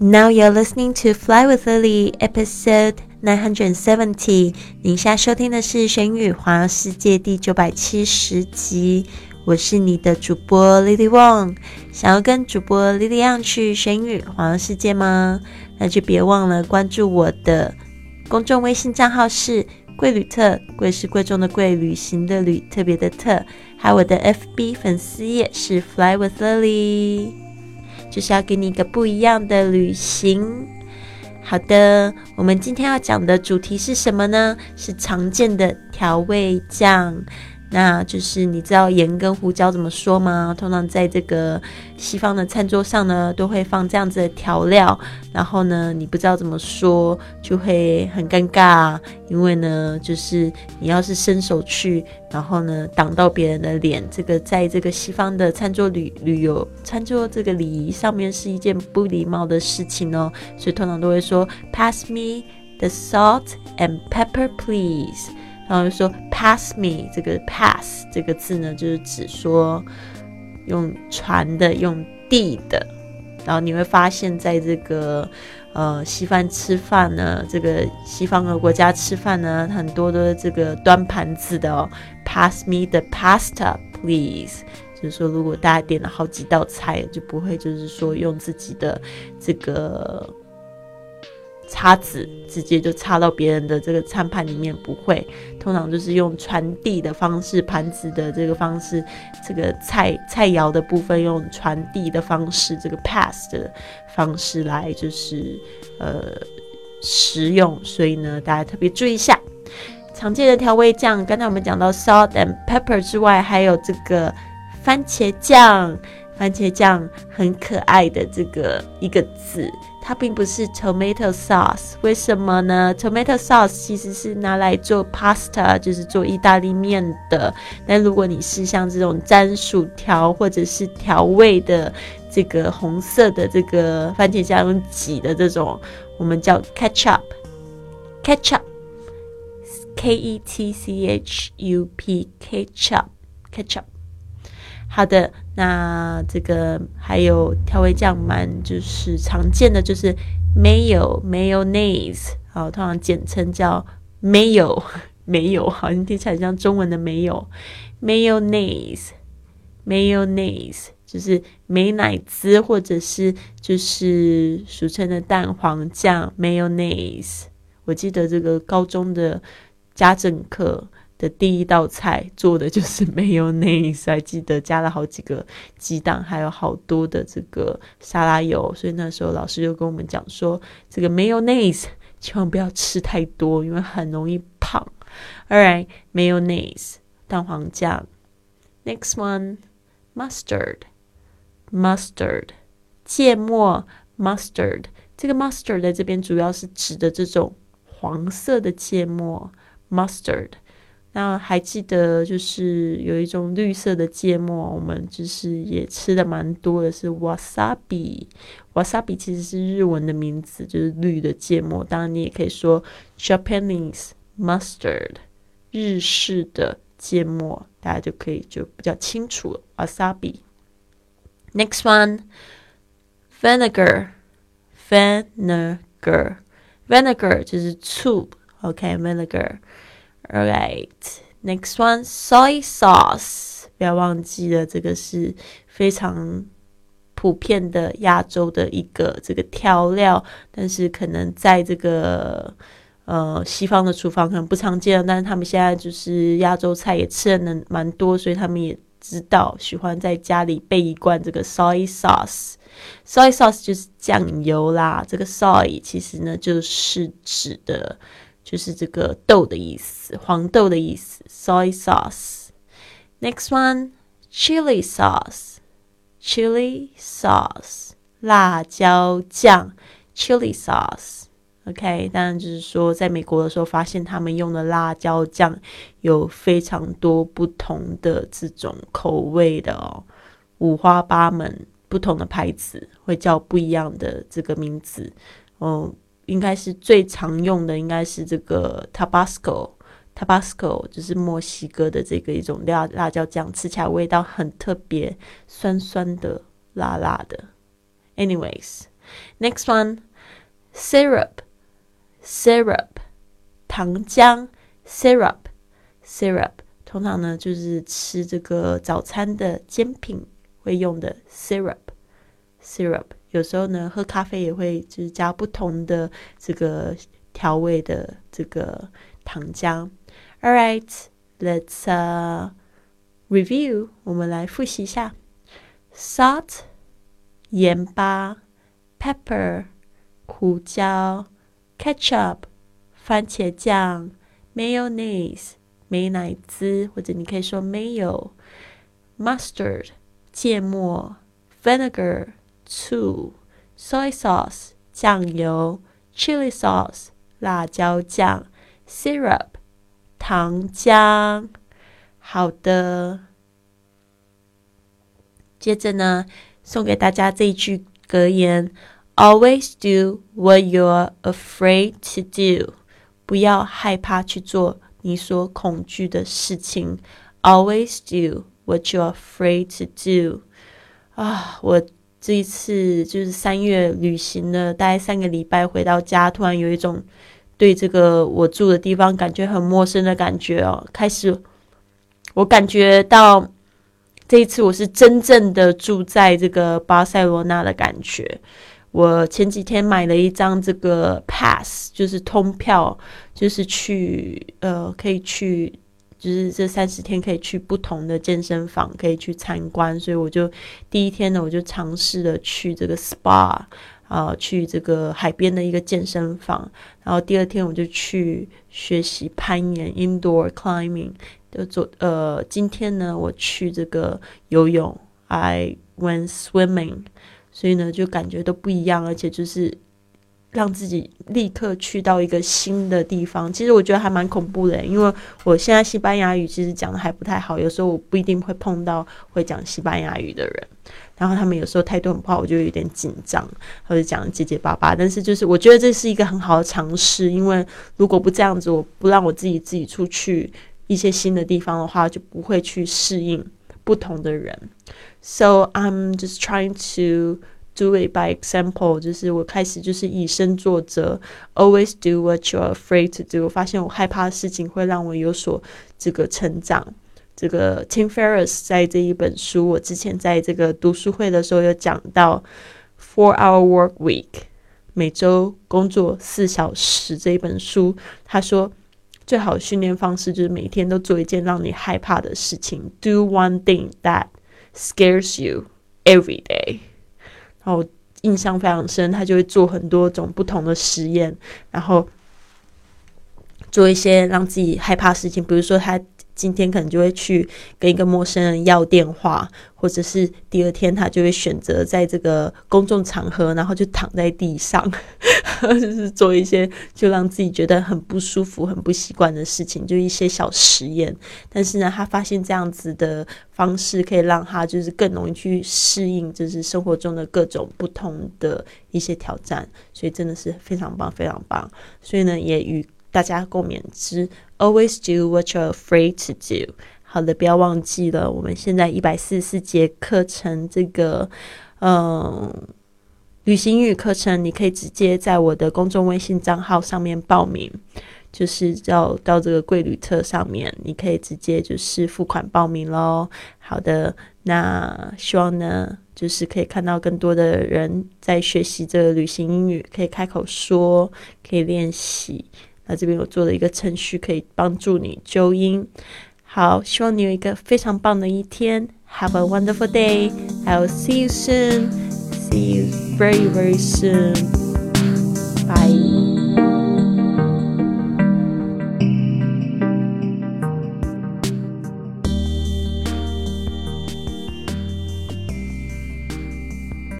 Now you're listening to Fly with Lily, episode nine hundred seventy。您现在收听的是《玄宇环游世界》第九百七十集。我是你的主播 Lily Wong。想要跟主播 Lily Wong 去玄宇环游世界吗？那就别忘了关注我的公众微信账号是贵旅特，贵是贵重的贵，旅行的旅，特别的特。还有我的 FB 粉丝页是 Fly with Lily。就是要给你一个不一样的旅行。好的，我们今天要讲的主题是什么呢？是常见的调味酱。那就是你知道盐跟胡椒怎么说吗？通常在这个西方的餐桌上呢，都会放这样子的调料。然后呢，你不知道怎么说，就会很尴尬。因为呢，就是你要是伸手去，然后呢挡到别人的脸，这个在这个西方的餐桌旅旅游餐桌这个礼仪上面是一件不礼貌的事情哦。所以通常都会说 “Pass me the salt and pepper, please”。然后就说 pass me 这个 pass 这个字呢，就是指说用传的、用地的。然后你会发现在这个呃西方吃饭呢，这个西方的国家吃饭呢，很多的这个端盘子的哦，pass me the pasta please。就是说，如果大家点了好几道菜，就不会就是说用自己的这个。叉子直接就插到别人的这个餐盘里面，不会。通常就是用传递的方式，盘子的这个方式，这个菜菜肴的部分用传递的方式，这个 pass 的方式来就是呃食用。所以呢，大家特别注意一下。常见的调味酱，刚才我们讲到 salt and pepper 之外，还有这个番茄酱。番茄酱很可爱的这个一个字。它并不是 tomato sauce，为什么呢？tomato sauce 其实是拿来做 pasta，就是做意大利面的。但如果你是像这种沾薯条或者是调味的这个红色的这个番茄酱用挤的这种，我们叫 ketchup，ketchup，k e t c h u p，ketchup，ketchup。好的，那这个还有调味酱，蛮就是常见的，就是 mayo mayonnaise，好，通常简称叫 mayo，没有，好像听起来像中文的没有 mayonnaise mayonnaise，就是美乃滋或者是就是俗称的蛋黄酱 mayonnaise。我记得这个高中的家政课。的第一道菜做的就是没有内丝，还记得加了好几个鸡蛋，还有好多的这个沙拉油，所以那时候老师就跟我们讲说，这个没有内丝千万不要吃太多，因为很容易胖。Alright，没有内丝蛋黄酱。Next one，mustard，mustard，芥末，mustard。这个 mustard 在这边主要是指的这种黄色的芥末，mustard。那还记得，就是有一种绿色的芥末，我们就是也吃的蛮多的，是 wasabi。wasabi 其实是日文的名字，就是绿的芥末。当然，你也可以说 Japanese mustard，日式的芥末，大家就可以就比较清楚了。wasabi。Next one，vinegar，vinegar，vinegar 就是醋。OK，vinegar。All right, next one, soy sauce. 不要忘记了，这个是非常普遍的亚洲的一个这个调料，但是可能在这个呃西方的厨房可能不常见，但是他们现在就是亚洲菜也吃的能蛮多，所以他们也知道喜欢在家里备一罐这个 soy sauce。soy sauce 就是酱油啦，这个 soy 其实呢就是指的。就是这个豆的意思，黄豆的意思，soy sauce。Next one, chili sauce, chili sauce，辣椒酱，chili sauce。OK，当然就是说，在美国的时候，发现他们用的辣椒酱有非常多不同的这种口味的哦，五花八门，不同的牌子会叫不一样的这个名字，哦。应该是最常用的，应该是这个 Tabasco，Tabasco 就是墨西哥的这个一种辣辣椒酱，吃起来味道很特别，酸酸的、辣辣的。Anyways，Next one, syrup, syrup, 糖浆，syrup, syrup，通常呢就是吃这个早餐的煎饼会用的 syrup, syrup。有时候呢，喝咖啡也会就是加不同的这个调味的这个糖浆。All right, let's uh review，我们来复习一下：salt 盐巴，pepper 胡椒，ketchup 番茄酱，mayonnaise 美乃滋或者你可以说 mayo，mustard 芥末，vinegar。醋、soy sauce 酱油、chili sauce 辣椒酱、syrup 糖浆。好的，接着呢，送给大家这一句格言：Always do what you're afraid to do。不要害怕去做你所恐惧的事情。Always do what you're afraid to do。啊，我。这一次就是三月旅行了，大概三个礼拜回到家，突然有一种对这个我住的地方感觉很陌生的感觉哦。开始，我感觉到这一次我是真正的住在这个巴塞罗那的感觉。我前几天买了一张这个 pass，就是通票，就是去呃可以去。就是这三十天可以去不同的健身房，可以去参观，所以我就第一天呢，我就尝试了去这个 SPA 啊，去这个海边的一个健身房，然后第二天我就去学习攀岩 （indoor climbing） 的做。呃，今天呢，我去这个游泳，I went swimming，所以呢，就感觉都不一样，而且就是。让自己立刻去到一个新的地方，其实我觉得还蛮恐怖的，因为我现在西班牙语其实讲的还不太好，有时候我不一定会碰到会讲西班牙语的人，然后他们有时候态度很不好，我就有点紧张，或者讲结结巴巴。但是就是我觉得这是一个很好的尝试，因为如果不这样子，我不让我自己自己出去一些新的地方的话，就不会去适应不同的人。So I'm just trying to. Do it by example，就是我开始就是以身作则，always do what you're afraid to do。我发现我害怕的事情会让我有所这个成长。这个 Tim Ferriss 在这一本书，我之前在这个读书会的时候有讲到 Four Hour Work Week，每周工作四小时这一本书，他说最好的训练方式就是每天都做一件让你害怕的事情，Do one thing that scares you every day。然后印象非常深，他就会做很多种不同的实验，然后做一些让自己害怕事情，比如说他。今天可能就会去跟一个陌生人要电话，或者是第二天他就会选择在这个公众场合，然后就躺在地上，就是做一些就让自己觉得很不舒服、很不习惯的事情，就一些小实验。但是呢，他发现这样子的方式可以让他就是更容易去适应，就是生活中的各种不同的一些挑战，所以真的是非常棒、非常棒。所以呢，也与。大家共勉之。Always do what you're afraid to do。好的，不要忘记了，我们现在一百四十四节课程，这个嗯，旅行英语课程，你可以直接在我的公众微信账号上面报名，就是要到这个贵旅特上面，你可以直接就是付款报名喽。好的，那希望呢，就是可以看到更多的人在学习这个旅行英语，可以开口说，可以练习。那这边我做了一个程序，可以帮助你纠音。好，希望你有一个非常棒的一天。Have a wonderful day. I'll see you soon. See you very very soon. Bye.